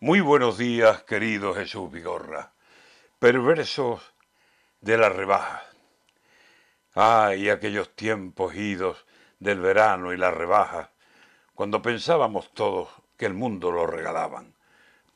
Muy buenos días, querido Jesús Vigorra, perversos de la rebaja. Ay, aquellos tiempos idos del verano y la rebaja, cuando pensábamos todos que el mundo lo regalaban.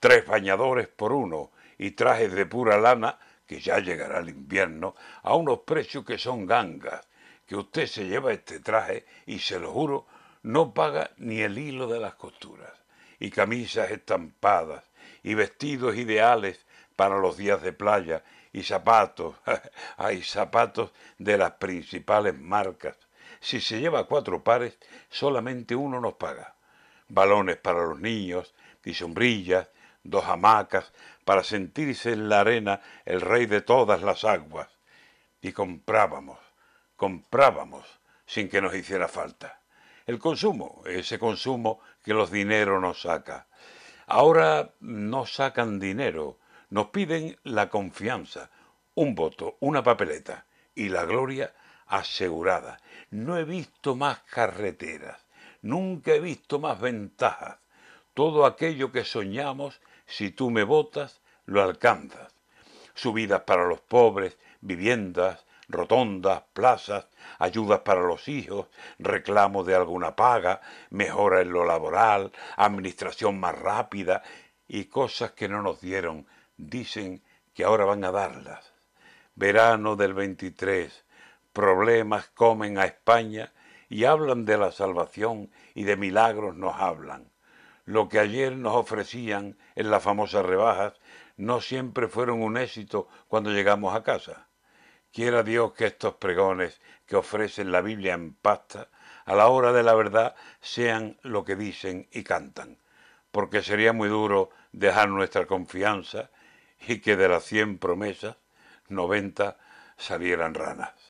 Tres bañadores por uno y trajes de pura lana, que ya llegará el invierno, a unos precios que son gangas, que usted se lleva este traje y se lo juro, no paga ni el hilo de las costuras y camisas estampadas y vestidos ideales para los días de playa y zapatos, hay zapatos de las principales marcas. Si se lleva cuatro pares, solamente uno nos paga. Balones para los niños y sombrillas, dos hamacas para sentirse en la arena el rey de todas las aguas. Y comprábamos, comprábamos sin que nos hiciera falta. El consumo, ese consumo que los dineros nos saca. Ahora no sacan dinero, nos piden la confianza, un voto, una papeleta y la gloria asegurada. No he visto más carreteras, nunca he visto más ventajas. Todo aquello que soñamos, si tú me votas, lo alcanzas. Subidas para los pobres, viviendas, rotondas, plazas, ayudas para los hijos, reclamo de alguna paga, mejora en lo laboral, administración más rápida y cosas que no nos dieron, dicen que ahora van a darlas. Verano del 23, problemas comen a España y hablan de la salvación y de milagros nos hablan. Lo que ayer nos ofrecían en las famosas rebajas no siempre fueron un éxito cuando llegamos a casa. Quiera Dios que estos pregones que ofrecen la Biblia en pasta, a la hora de la verdad, sean lo que dicen y cantan, porque sería muy duro dejar nuestra confianza y que de las cien promesas, noventa salieran ranas.